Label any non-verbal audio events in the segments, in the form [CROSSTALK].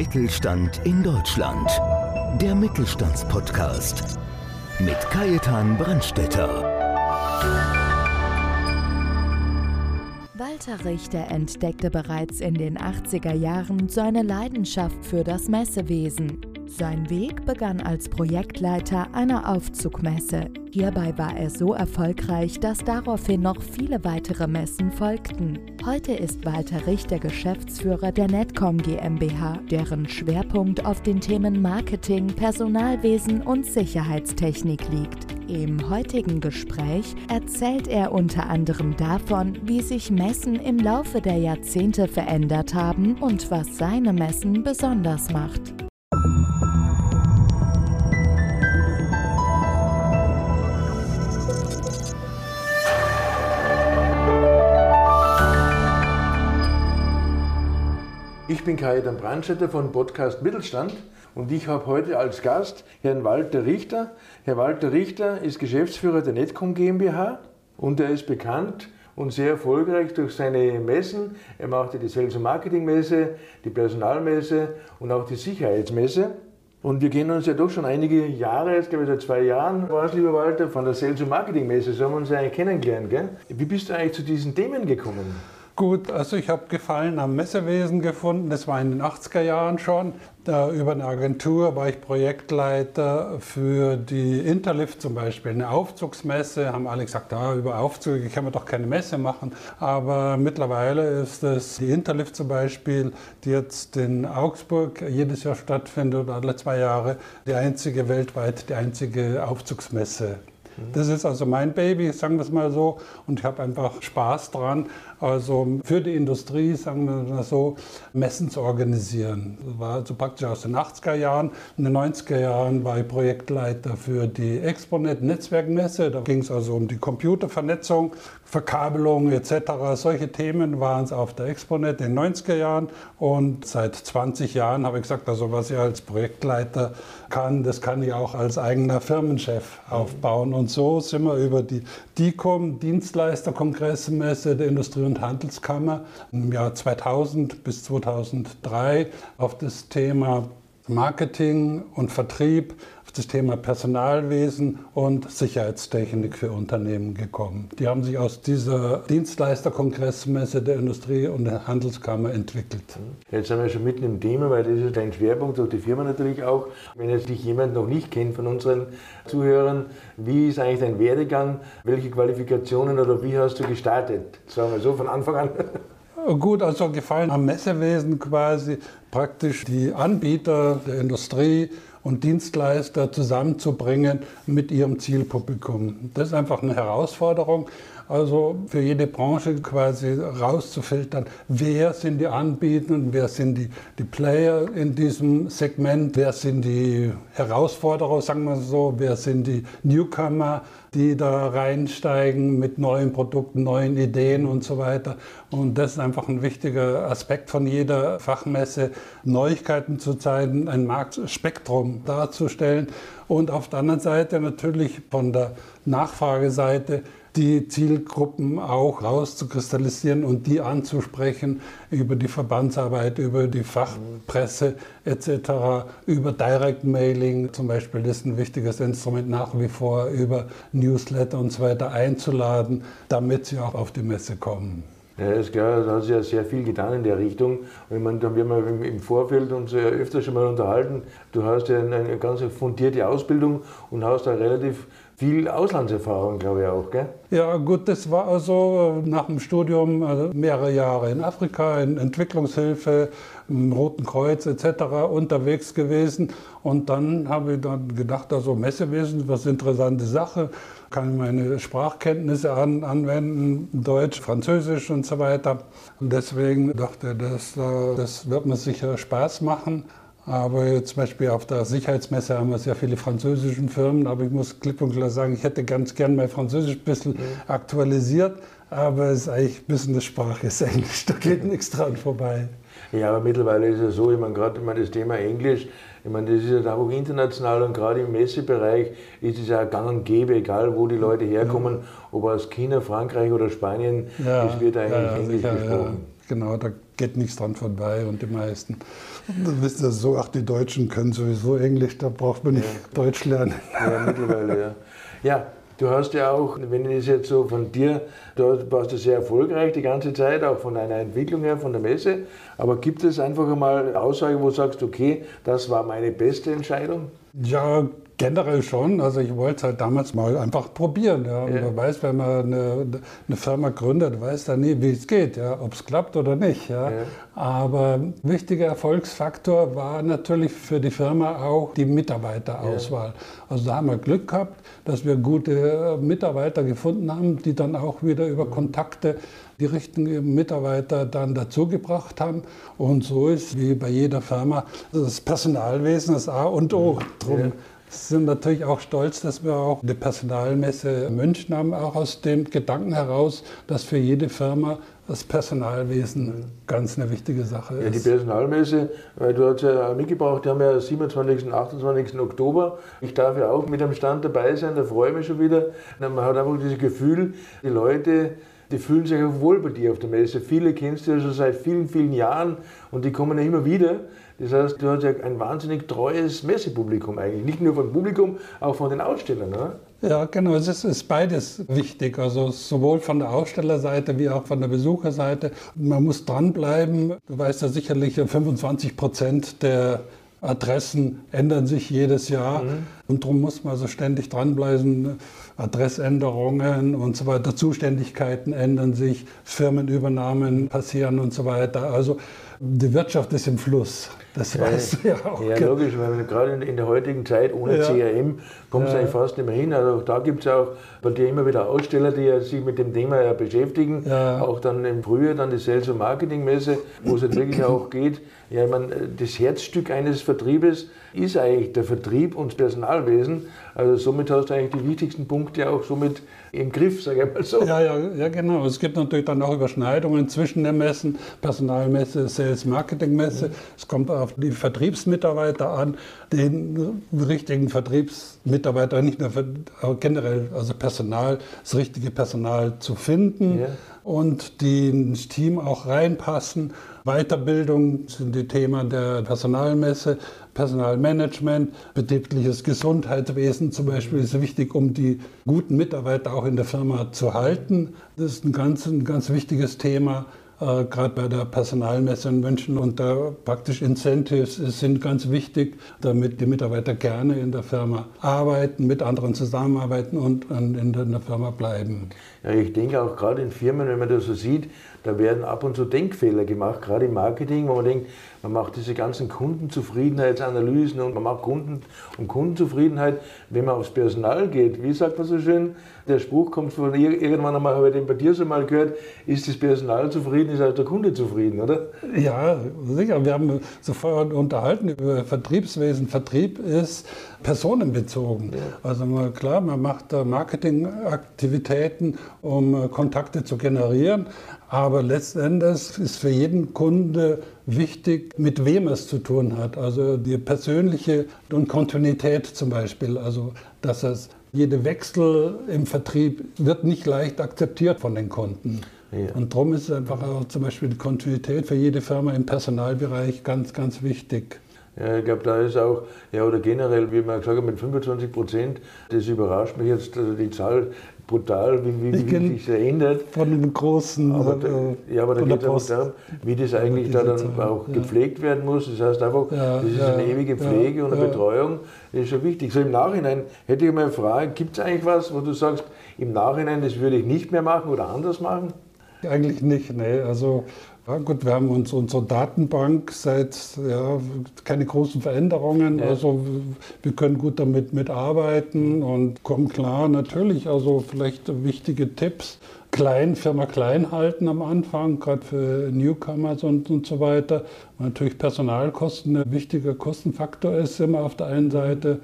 Mittelstand in Deutschland. Der Mittelstandspodcast mit Kajetan Brandstetter. Walter Richter entdeckte bereits in den 80er Jahren seine Leidenschaft für das Messewesen. Sein Weg begann als Projektleiter einer Aufzugmesse. Hierbei war er so erfolgreich, dass daraufhin noch viele weitere Messen folgten. Heute ist Walter Richter Geschäftsführer der Netcom GmbH, deren Schwerpunkt auf den Themen Marketing, Personalwesen und Sicherheitstechnik liegt. Im heutigen Gespräch erzählt er unter anderem davon, wie sich Messen im Laufe der Jahrzehnte verändert haben und was seine Messen besonders macht. Ich bin Kajetan Brandstätter von Podcast Mittelstand und ich habe heute als Gast Herrn Walter Richter. Herr Walter Richter ist Geschäftsführer der Netcom GmbH und er ist bekannt und sehr erfolgreich durch seine Messen. Er machte die Sales- und Marketing-Messe, die Personalmesse und auch die Sicherheitsmesse. Und wir kennen uns ja doch schon einige Jahre, jetzt glaube ich seit zwei Jahren war es, lieber Walter, von der Sales- und Marketing-Messe. So haben wir uns eigentlich kennengelernt. Gell? Wie bist du eigentlich zu diesen Themen gekommen? Gut, also ich habe Gefallen am Messewesen gefunden. Das war in den 80er Jahren schon. Da über eine Agentur war ich Projektleiter für die Interlift zum Beispiel, eine Aufzugsmesse. Haben alle gesagt, ah, über Aufzüge kann man doch keine Messe machen. Aber mittlerweile ist es die Interlift zum Beispiel, die jetzt in Augsburg jedes Jahr stattfindet oder alle zwei Jahre, die einzige weltweit, die einzige Aufzugsmesse. Das ist also mein Baby, sagen wir es mal so. Und ich habe einfach Spaß dran, also für die Industrie, sagen wir mal so, Messen zu organisieren. Das war also praktisch aus den 80er Jahren. In den 90er Jahren war ich Projektleiter für die Exponet Netzwerkmesse. Da ging es also um die Computervernetzung, Verkabelung etc. Solche Themen waren es auf der Exponet in den 90er Jahren. Und seit 20 Jahren habe ich gesagt, also was ich als Projektleiter kann, das kann ich auch als eigener Firmenchef aufbauen. Und so sind wir über die DICOM, Dienstleisterkongressmesse der Industrie- und Handelskammer, im Jahr 2000 bis 2003 auf das Thema Marketing und Vertrieb, das Thema Personalwesen und Sicherheitstechnik für Unternehmen gekommen. Die haben sich aus dieser Dienstleisterkongressmesse der Industrie- und der Handelskammer entwickelt. Jetzt sind wir schon mitten im Thema, weil das ist dein Schwerpunkt und die Firma natürlich auch. Wenn jetzt dich jemand noch nicht kennt von unseren Zuhörern, wie ist eigentlich dein Werdegang? Welche Qualifikationen oder wie hast du gestartet? Sagen wir so von Anfang an. Gut, also gefallen am Messewesen quasi praktisch die Anbieter der Industrie und Dienstleister zusammenzubringen mit ihrem Zielpublikum. Das ist einfach eine Herausforderung. Also für jede Branche quasi rauszufiltern, wer sind die Anbieter wer sind die, die Player in diesem Segment, wer sind die Herausforderer, sagen wir so, wer sind die Newcomer, die da reinsteigen mit neuen Produkten, neuen Ideen und so weiter. Und das ist einfach ein wichtiger Aspekt von jeder Fachmesse, Neuigkeiten zu zeigen, ein Marktspektrum darzustellen und auf der anderen Seite natürlich von der Nachfrageseite die Zielgruppen auch rauszukristallisieren und die anzusprechen über die Verbandsarbeit, über die Fachpresse etc., über Direct Mailing zum Beispiel, ist ein wichtiges Instrument nach wie vor, über Newsletter und so weiter einzuladen, damit sie auch auf die Messe kommen. Ja, ist klar, da hat sich ja sehr viel getan in der Richtung. Und ich meine, da haben wir im Vorfeld uns ja öfter schon mal unterhalten. Du hast ja eine ganz fundierte Ausbildung und hast da relativ viel Auslandserfahrung, glaube ich auch, gell? Ja, gut, das war also nach dem Studium also mehrere Jahre in Afrika, in Entwicklungshilfe, im Roten Kreuz etc. unterwegs gewesen. Und dann habe ich dann gedacht, also Messewesen, was interessante Sache, kann ich meine Sprachkenntnisse an, anwenden, Deutsch, Französisch und so weiter. Und deswegen dachte ich, das, das wird mir sicher Spaß machen. Aber zum Beispiel auf der Sicherheitsmesse haben wir sehr viele französische Firmen, aber ich muss klipp und klar sagen, ich hätte ganz gern mein Französisch ein bisschen mhm. aktualisiert, aber es ist eigentlich ein bisschen eine Sprache, ist Englisch, da geht nichts dran vorbei. Ja, aber mittlerweile ist es so, ich meine, gerade das Thema Englisch, ich meine, das ist ja auch international und gerade im Messebereich ist es ja gang und gäbe, egal wo die Leute herkommen, ja. ob aus China, Frankreich oder Spanien, ja, es wird eigentlich ja, Englisch gesprochen. Genau, da geht nichts dran vorbei und die meisten wissen das so, ach, die Deutschen können sowieso Englisch, da braucht man nicht ja. Deutsch lernen. Ja, mittlerweile, ja. Ja, Du hast ja auch, wenn ich das jetzt so von dir, du warst ja sehr erfolgreich die ganze Zeit, auch von deiner Entwicklung her, von der Messe. Aber gibt es einfach einmal Aussagen, wo du sagst, okay, das war meine beste Entscheidung? Ja, Generell schon. Also ich wollte es halt damals mal einfach probieren. Ja. ja. Man weiß, wenn man eine, eine, Firma gründet, weiß dann nie, wie es geht, ja, ob es klappt oder nicht. Ja. ja. Aber wichtiger Erfolgsfaktor war natürlich für die Firma auch die Mitarbeiterauswahl. Also da haben wir Glück gehabt, dass wir gute Mitarbeiter gefunden haben, die dann auch wieder über Kontakte die richtigen Mitarbeiter dann dazugebracht haben. Und so ist wie bei jeder Firma das Personalwesen das A und O. Drum sind natürlich auch stolz, dass wir auch eine Personalmesse München haben, auch aus dem Gedanken heraus, dass für jede Firma das Personalwesen ganz eine wichtige Sache ist. Ja, die Personalmesse, weil du hast ja mitgebracht, die haben ja 27. und 28. Oktober. Ich darf ja auch mit am Stand dabei sein, da freue ich mich schon wieder. Man hat einfach dieses Gefühl, die Leute, die fühlen sich auch wohl bei dir auf der Messe. Viele kennst du ja schon seit vielen, vielen Jahren und die kommen ja immer wieder. Das heißt, du hast ja ein wahnsinnig treues Messepublikum eigentlich. Nicht nur vom Publikum, auch von den Ausstellern. Oder? Ja, genau. Es ist, ist, beides wichtig. Also sowohl von der Ausstellerseite wie auch von der Besucherseite. Man muss dranbleiben. Du weißt ja sicherlich, 25 Prozent der Adressen ändern sich jedes Jahr. Mhm. Und darum muss man so ständig dranbleiben. Adressänderungen und so weiter, Zuständigkeiten ändern sich, Firmenübernahmen passieren und so weiter. Also die Wirtschaft ist im Fluss. Das ja, weißt du ja auch. Ja, logisch, weil gerade in, in, der heutigen Zeit ohne ja. CRM kommt es ja. eigentlich fast nicht mehr hin. Also da gibt es auch bei dir immer wieder Aussteller, die ja sich mit dem Thema ja beschäftigen. Auch dann im Frühjahr dann die Sales- und Marketing-Messe, wo es halt wirklich [CLEARS THROAT] auch geht. Ja, ich meine, das Herzstück eines Vertriebes ist eigentlich der Vertrieb und das Personalwesen. Also somit hast du eigentlich die wichtigsten Punkte auch somit im Griff, sage ich mal so. Ja, ja, ja, genau. Es gibt natürlich dann auch Überschneidungen zwischen den Messen, Personalmesse, Sales Marketing Messe. Mhm. Es kommt auf die Vertriebsmitarbeiter an, den richtigen Vertriebsmitarbeiter, nicht nur für, generell, also Personal, das richtige Personal zu finden. Ja und die ins Team auch reinpassen. Weiterbildung sind die Themen der Personalmesse. Personalmanagement, betriebliches Gesundheitswesen zum Beispiel ist wichtig, um die guten Mitarbeiter auch in der Firma zu halten. Das ist ein ganz, ein ganz wichtiges Thema äh, gerade bei der Personalmesse in München. Und da praktisch Incentives sind ganz wichtig, damit die Mitarbeiter gerne in der Firma arbeiten, mit anderen zusammenarbeiten und in der Firma bleiben. Ja, ich denke auch gerade in Firmen, wenn man das so sieht, da werden ab und zu Denkfehler gemacht, gerade im Marketing, wo man denkt, man macht diese ganzen Kundenzufriedenheitsanalysen und man macht Kunden und Kundenzufriedenheit, wenn man aufs Personal geht. Wie sagt man so schön? Der Spruch kommt von irgendwann einmal, habe ich den bei dir so mal gehört, ist das Personal zufrieden, ist auch der Kunde zufrieden, oder? Ja, sicher. Wir haben sofort unterhalten über Vertriebswesen. Vertrieb ist personenbezogen. Ja. Also klar, man macht Marketingaktivitäten, um Kontakte zu generieren, aber letztendlich ist für jeden Kunde wichtig, mit wem es zu tun hat. Also die persönliche und Kontinuität zum Beispiel. Also dass es jede Wechsel im Vertrieb wird nicht leicht akzeptiert von den Kunden. Ja. Und darum ist einfach auch zum Beispiel die Kontinuität für jede Firma im Personalbereich ganz, ganz wichtig. Ja, ich glaube, da ist auch, ja, oder generell, wie man gesagt hat, mit 25 Prozent, das überrascht mich jetzt, also die Zahl brutal, wie, wie, wie sich das ändert. Von den großen. Aber da, äh, ja, aber da geht es auch darum, wie das eigentlich da dann Zahl, auch ja. gepflegt werden muss. Das heißt einfach, ja, das ist ja, eine ewige Pflege und eine Betreuung, das ist schon wichtig. So im Nachhinein hätte ich mal eine Frage, gibt es eigentlich was, wo du sagst, im Nachhinein, das würde ich nicht mehr machen oder anders machen? [LAUGHS] Eigentlich nicht, ne. Also ja, gut, wir haben uns unsere Datenbank seit ja, keine großen Veränderungen. Ja. Also wir können gut damit mitarbeiten und kommen klar. Natürlich, also vielleicht wichtige Tipps. Klein, Firma klein halten am Anfang, gerade für Newcomers und, und so weiter. natürlich Personalkosten ein wichtiger Kostenfaktor ist immer auf der einen Seite.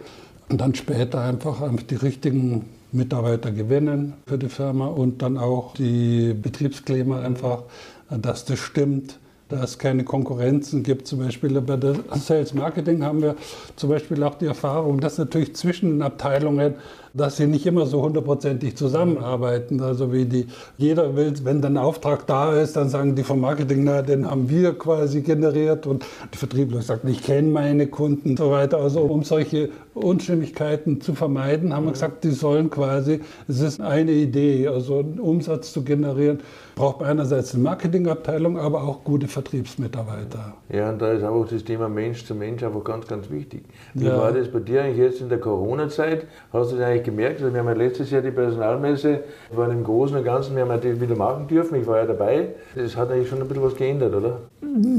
Und dann später einfach die richtigen Mitarbeiter gewinnen für die Firma und dann auch die Betriebsklima einfach dass das stimmt, dass es keine Konkurrenzen gibt. Zum Beispiel bei der Sales Marketing haben wir zum Beispiel auch die Erfahrung, dass natürlich zwischen den Abteilungen dass sie nicht immer so hundertprozentig zusammenarbeiten. Also wie die, jeder will, wenn dann ein Auftrag da ist, dann sagen die vom Marketing, na, den haben wir quasi generiert und die Vertriebler sagen, ich kenne meine Kunden und so weiter. Also um solche Unstimmigkeiten zu vermeiden, haben wir gesagt, die sollen quasi, es ist eine Idee, also einen Umsatz zu generieren, braucht man einerseits eine Marketingabteilung, aber auch gute Vertriebsmitarbeiter. Ja, und da ist einfach das Thema Mensch zu Mensch einfach ganz, ganz wichtig. Wie ja. war das bei dir eigentlich jetzt in der Corona-Zeit? Hast du eigentlich gemerkt? Also wir haben ja letztes Jahr die Personalmesse, wir waren im Großen und Ganzen, wir haben die wieder machen dürfen, ich war ja dabei. Das hat eigentlich schon ein bisschen was geändert, oder?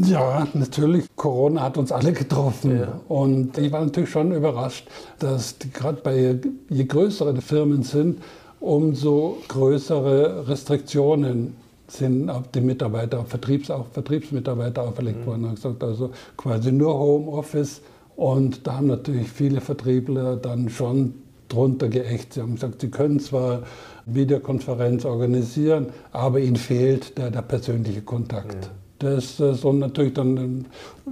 Ja, natürlich. Corona hat uns alle getroffen. Ja. Und ich war natürlich schon überrascht, dass gerade bei je größere die Firmen sind, umso größere Restriktionen sind auf die Mitarbeiter, auf, Vertriebs, auf Vertriebsmitarbeiter auferlegt mhm. worden. Also quasi nur Homeoffice. Und da haben natürlich viele Vertriebler dann schon drunter geächt. Sie haben gesagt, sie können zwar Videokonferenz organisieren, aber ihnen fehlt der, der persönliche Kontakt. Ja. Das ist und natürlich dann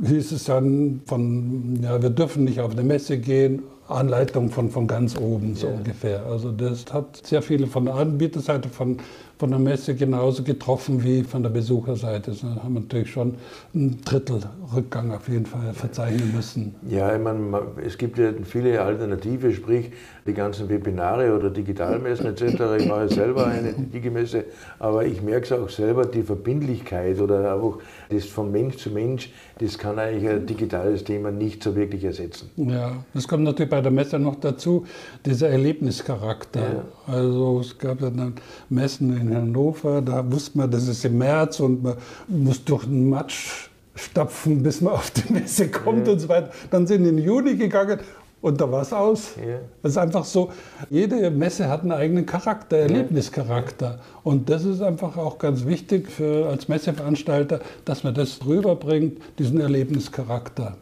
hieß es dann von, ja, wir dürfen nicht auf eine Messe gehen, Anleitung von, von ganz oben so yeah. ungefähr. Also das hat sehr viele von der Anbieterseite, von von der Messe genauso getroffen wie von der Besucherseite. Da haben wir natürlich schon ein Drittel Rückgang auf jeden Fall verzeichnen müssen. Ja, ich meine, es gibt ja viele Alternative, sprich die ganzen Webinare oder Digitalmessen etc. Ich mache selber eine Digimesse, aber ich merke es auch selber, die Verbindlichkeit oder einfach das von Mensch zu Mensch, das kann eigentlich ein digitales Thema nicht so wirklich ersetzen. Ja, das kommt natürlich bei der Messe noch dazu, dieser Erlebnischarakter. Ja. Also es gab ja dann Messen in in Hannover, da wusste man, das ist im März und man muss durch den Matsch stapfen, [LAUGHS] bis man auf die Messe kommt ja. und so weiter. Dann sind in den Juni gegangen und da war es aus. Ja. Das ist einfach so, jede Messe hat einen eigenen Charakter, Erlebnischarakter. Und das ist einfach auch ganz wichtig für, als Messeveranstalter, dass man das rüberbringt, diesen Erlebnischarakter.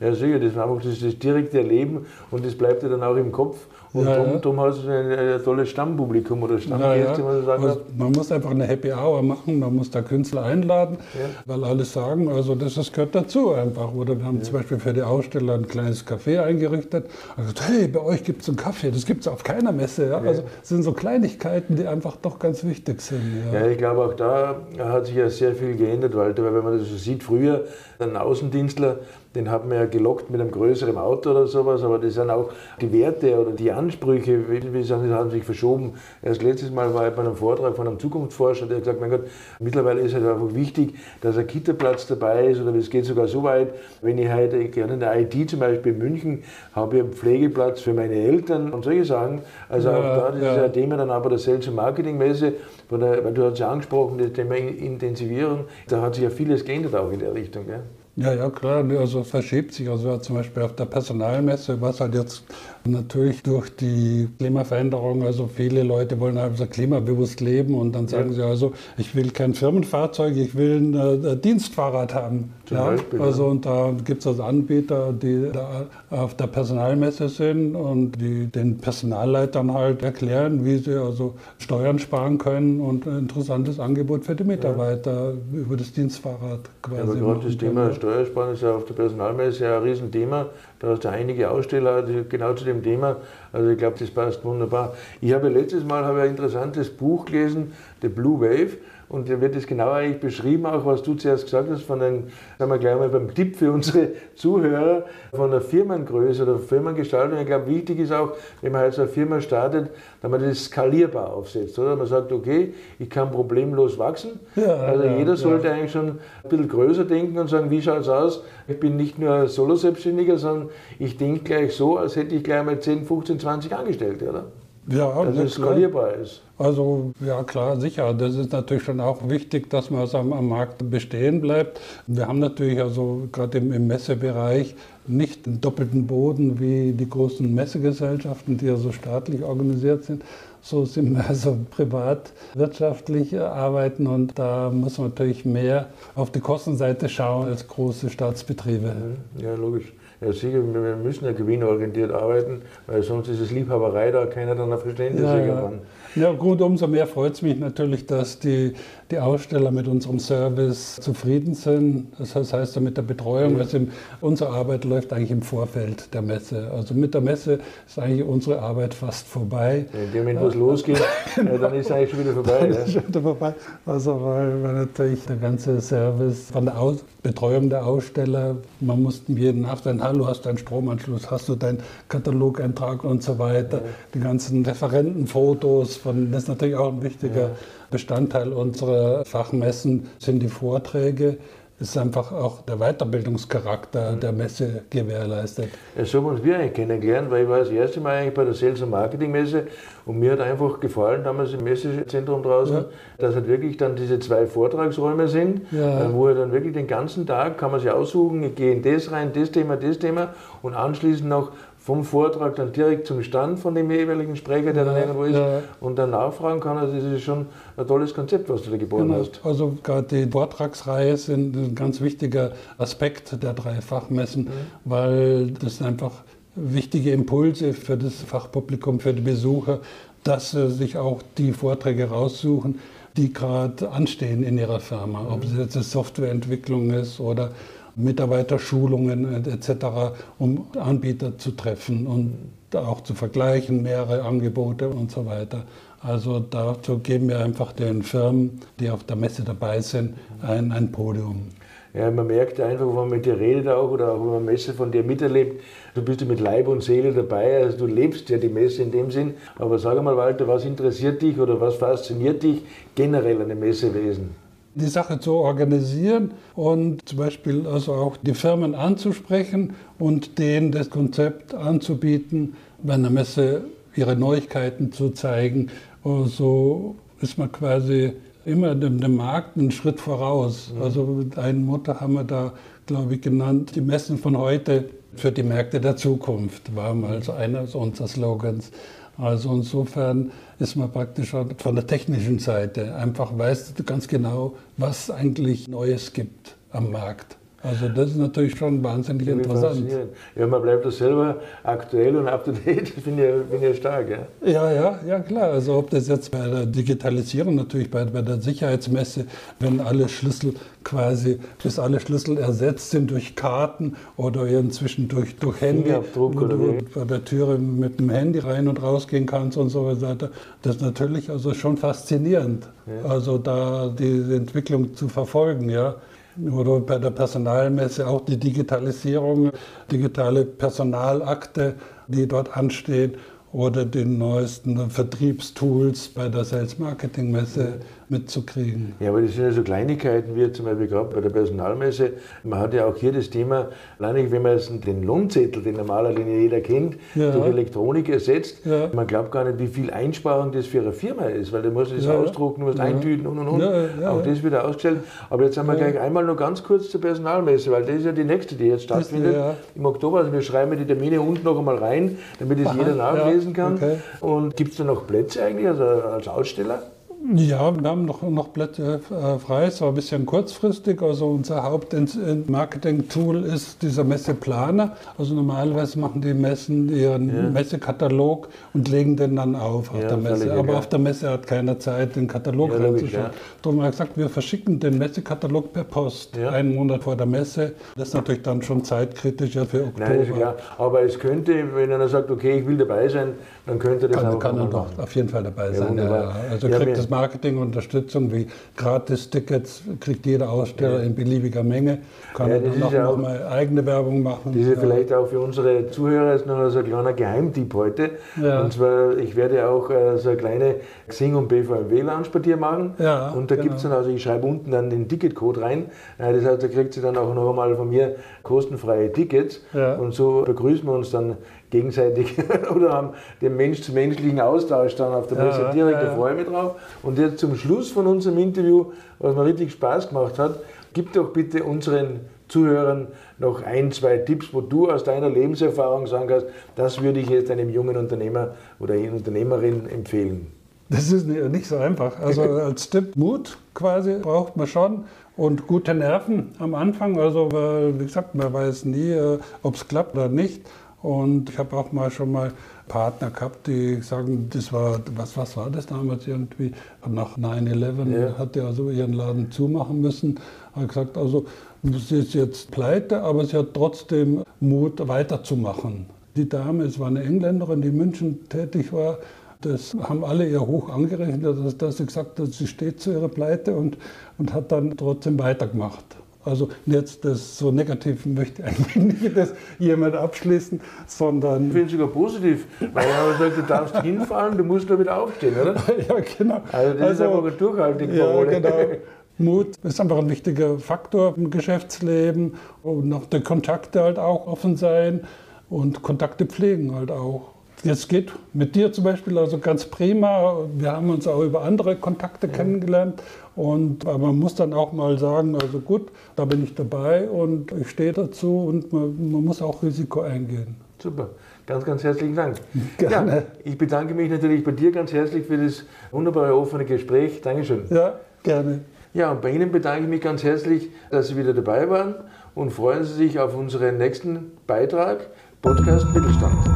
Ja, sicher, das ist einfach das, das direkte Erleben und das bleibt ja dann auch im Kopf. Und ja, darum, darum hast du ein, ein tolles Stammpublikum oder Stammgäste, ja, ja. sagen also Man muss einfach eine Happy Hour machen, man muss da Künstler einladen, weil alle sagen, also das, das gehört dazu einfach. Oder wir haben zum Beispiel für die Aussteller ein kleines Café eingerichtet. Also, hey, bei euch gibt es einen Kaffee, das gibt es auf keiner Messe. Also es sind so Kleinigkeiten, die einfach doch ganz wichtig sind. Ja, ich glaube auch da hat sich ja sehr viel geändert, Walter, weil wenn man das so sieht, früher ein Außendienstler, den hat man ja gelockt mit einem größeren Auto oder sowas, aber das sind auch die Werte oder die Ansprüche, wie sagen, haben sich verschoben. Erst letztes Mal war ich bei einem Vortrag von einem Zukunftsforscher, der hat gesagt, mein Gott, mittlerweile ist es halt einfach wichtig, dass ein Kitaplatz dabei ist oder es geht sogar so weit, wenn ich heute gerne in der IT zum Beispiel in München habe ich einen Pflegeplatz für meine Eltern und solche Sachen. Also ja, auch da, das ja. ist ein Thema dann aber der Sales- und Marketingmesse, weil du hast ja angesprochen, das Thema Intensivieren, da hat sich ja vieles geändert auch in der Richtung. Gell? Ja, ja, klar, also es verschiebt sich. Also zum Beispiel auf der Personalmesse, was halt jetzt natürlich durch die Klimaveränderung, also viele Leute wollen also klimabewusst leben und dann sagen ja. sie also, ich will kein Firmenfahrzeug, ich will ein äh, Dienstfahrrad haben. Zum ja, Beispiel, also ja. und da gibt es also Anbieter, die da auf der Personalmesse sind und die den Personalleitern halt erklären, wie sie also Steuern sparen können und ein interessantes Angebot für die Mitarbeiter ja. über das Dienstfahrrad quasi. Ja, aber gerade das Thema Steuersparen ist ja auf der Personalmesse ja ein Riesenthema. Da hast du einige Aussteller genau zu dem Thema. Also ich glaube, das passt wunderbar. Ich habe letztes Mal habe ein interessantes Buch gelesen, The Blue Wave. Und da wird es genau eigentlich beschrieben, auch was du zuerst gesagt hast, von einem, sagen wir gleich mal beim Tipp für unsere [LAUGHS] Zuhörer, von der Firmengröße oder Firmengestaltung. Ich glaube, wichtig ist auch, wenn man halt so eine Firma startet, dass man das skalierbar aufsetzt. Oder? Man sagt, okay, ich kann problemlos wachsen. Ja, also ja, jeder sollte ja. eigentlich schon ein bisschen größer denken und sagen, wie schaut es aus? Ich bin nicht nur Solo-Selbstständiger, sondern ich denke gleich so, als hätte ich gleich mal 10, 15, 20 Angestellte. Oder? Ja, dass es skalierbar ist. Also ja klar, sicher. Das ist natürlich schon auch wichtig, dass man am, am, Markt bestehen bleibt. Wir haben natürlich also gerade im, im, Messebereich nicht einen doppelten Boden wie die großen Messegesellschaften, die ja so staatlich organisiert sind. So sind wir also privat wirtschaftlich arbeiten und da muss man natürlich mehr auf die Kostenseite schauen als große Staatsbetriebe. Mhm. Ja, logisch. Ja, sicher, wir müssen ja gewinnorientiert arbeiten, weil sonst ist es Liebhaberei, da keiner dann ein Verständnis ja, ja. Ja gut, umso mehr freut es mich natürlich, dass die die Aussteller mit unserem Service zufrieden sind. Das heißt, mit der Betreuung, also unsere Arbeit läuft eigentlich im Vorfeld der Messe. Also mit der Messe ist eigentlich unsere Arbeit fast vorbei. In dem Moment, wo es losgeht, [LAUGHS] genau. dann ist es eigentlich schon wieder vorbei. Dann ja. ist schon wieder vorbei. Also weil, weil natürlich der ganze Service von der Aus Betreuung der Aussteller, man musste jeden nachdenken, hallo, hast du einen Stromanschluss, hast du deinen Katalogeintrag und so weiter. Ja. Die ganzen Referentenfotos, von, das ist natürlich auch ein wichtiger ja. Bestandteil unserer Fachmessen, sind die Vorträge ist einfach auch der Weiterbildungscharakter der Messe gewährleistet. So haben uns wir eigentlich kennengelernt, weil ich war das erste Mal eigentlich bei der Sales- und Marketing-Messe und mir hat einfach gefallen, damals im Messezentrum draußen, ja. dass halt wirklich dann diese zwei Vortragsräume sind, ja. Äh, wo er dann wirklich den ganzen Tag kann man sich aussuchen, ich gehe in das rein, das Thema, das Thema und anschließend noch vom Vortrag dann direkt zum Stand von dem jeweiligen Sprecher, der ja, dann irgendwo ist, ja. und dann nachfragen kann. Also das ist schon ein tolles Konzept, was du da geboren genau. hast. Also gerade die Vortragsreihe sind ein ganz wichtiger Aspekt der drei Fachmessen, mhm. weil das einfach wichtige Impulse für das Fachpublikum, für die Besucher, dass sie sich auch die Vorträge raussuchen, die gerade anstehen in ihrer Firma. Mhm. Ob es jetzt eine Softwareentwicklung ist oder Mitarbeiterschulungen etc., um Anbieter zu treffen und auch zu vergleichen, mehrere Angebote und so weiter. Also dazu geben wir einfach den Firmen, die auf der Messe dabei sind, ein, ein Podium. Ja, man merkt einfach, wenn man mit dir redet auch oder auch wenn man Messe von dir miterlebt, du bist ja mit Leib und Seele dabei, also du lebst ja die Messe in dem Sinn. Aber sag mal, Walter, was interessiert dich oder was fasziniert dich generell an dem Messewesen? Die Sache zu organisieren und zum Beispiel also auch die Firmen anzusprechen und denen das Konzept anzubieten, bei einer Messe ihre Neuigkeiten zu zeigen. Und so ist man quasi immer dem, dem Markt einen Schritt voraus. Mhm. Also ein Motto haben wir da, glaube ich, genannt, die Messen von heute für die Märkte der Zukunft, war mal so einer unserer Slogans. Also insofern ist man praktisch von der technischen Seite einfach weiß ganz genau, was eigentlich Neues gibt am Markt. Also das ist natürlich schon wahnsinnig interessant. Ja, man bleibt das selber aktuell und up to date, das [LAUGHS] finde ich, find ich stark. Ja. ja, ja, ja klar. Also ob das jetzt bei der Digitalisierung, natürlich bei, bei der Sicherheitsmesse, wenn alle Schlüssel quasi, bis alle Schlüssel ersetzt sind durch Karten oder inzwischen durch, durch Handy, wo du bei der Türe mit dem Handy rein und rausgehen kannst und so weiter. Das ist natürlich also schon faszinierend, ja. also da die Entwicklung zu verfolgen, ja oder bei der Personalmesse auch die Digitalisierung, digitale Personalakte, die dort anstehen oder den neuesten Vertriebstools bei der Sales Marketing Messe mitzukriegen. Ja, aber das sind ja so Kleinigkeiten wie zum Beispiel gerade bei der Personalmesse. Man hat ja auch hier das Thema, allein wenn man jetzt den Lohnzettel, den normaler Linie jeder kennt, ja. durch Elektronik ersetzt, ja. man glaubt gar nicht, wie viel Einsparung das für eine Firma ist, weil du musst das ja. ausdrucken, du musst eintüten und und und. Auch das wird ausgestellt. Aber jetzt haben wir gleich einmal noch ganz kurz zur Personalmesse, weil das ist ja die nächste, die jetzt stattfindet im Oktober. Also wir schreiben die Termine unten noch einmal rein, damit es jeder nachlesen kann. Okay. Und gibt es da noch Plätze eigentlich also als Aussteller? Ja, wir haben noch, noch Plätze äh, frei, es war ein bisschen kurzfristig. Also unser Hauptmarketing-Tool ist dieser Messeplaner. Also normalerweise machen die Messen ihren ja. Messekatalog und legen den dann auf auf ja, der Messe. Aber egal. auf der Messe hat keiner Zeit, den Katalog ja, reinzuschauen. Ja. Darum haben wir gesagt, wir verschicken den Messekatalog per Post einen Monat vor der Messe. Das ist natürlich dann schon zeitkritischer für Oktober. Nein, ist. Aber es könnte, wenn einer sagt, okay, ich will dabei sein, dann könnte das kann, auch kann er doch auf jeden Fall dabei sein. Also kriegt das Marketingunterstützung wie Gratis-Tickets, kriegt jeder Aussteller in beliebiger Menge, kann ja, noch, ja noch mal eigene Werbung machen. Das ist vielleicht auch für unsere Zuhörer ist noch so ein kleiner Geheimtipp heute. Ja. Und zwar, ich werde auch äh, so eine kleine Xing und BVMW Lounge bei dir machen. Ja, und da genau. gibt es dann, also ich schreibe unten dann den Ticketcode rein. Äh, das heißt, da kriegt sie dann auch noch einmal von mir kostenfreie Tickets. Ja. Und so begrüßen wir uns dann gegenseitig [LAUGHS] oder haben den mensch-zu-menschlichen Austausch dann auf der Messe ja, direkt. Da freue ich mich drauf. Und jetzt zum Schluss von unserem Interview, was mir richtig Spaß gemacht hat, gib doch bitte unseren Zuhörern noch ein, zwei Tipps, wo du aus deiner Lebenserfahrung sagen kannst, das würde ich jetzt einem jungen Unternehmer oder einer Unternehmerin empfehlen. Das ist nicht so einfach. Also [LAUGHS] als Tipp Mut quasi braucht man schon und gute Nerven am Anfang. Also wie gesagt, man weiß nie, äh, ob es klappt oder nicht. Und ich habe auch mal schon mal Partner gehabt, die sagen, das war, was, was war das damals irgendwie? Nach 9-11 ja. hat er also ihren Laden zumachen müssen. Hat gesagt, also sie ist jetzt pleite, aber sie hat trotzdem Mut weiterzumachen. Die Dame, es war eine Engländerin, die in München tätig war, das haben alle ihr hoch angerechnet, dass, dass sie gesagt hat, sie steht zu ihrer Pleite und, und hat dann trotzdem weitergemacht. Also jetzt das so negativ möchte ich eigentlich nicht jemand abschließen, sondern. Ich finde es sogar positiv, weil er sagt, du darfst [LAUGHS] hinfallen, du musst damit aufstehen, oder? [LAUGHS] ja, genau. Also das also, ist einfach eine Durchhalteparole. Ja, genau. [LAUGHS] Mut ist einfach ein wichtiger Faktor im Geschäftsleben und noch die Kontakte halt auch offen sein und Kontakte pflegen halt auch. Jetzt geht mit dir zum Beispiel also ganz prima. Wir haben uns auch über andere Kontakte ja. kennengelernt. Und, aber man muss dann auch mal sagen, also gut, da bin ich dabei und ich stehe dazu und man, man muss auch Risiko eingehen. Super. Ganz, ganz herzlichen Dank. [LAUGHS] Gerne. Ja, ich bedanke mich natürlich bei dir ganz herzlich für das wunderbare offene Gespräch. Dankeschön. Ja, gerne. Ja, und bei Ihnen bedanke ich mich ganz herzlich, dass Sie wieder dabei waren und freuen Sie sich auf unseren nächsten Beitrag, Podcast Mittelstand.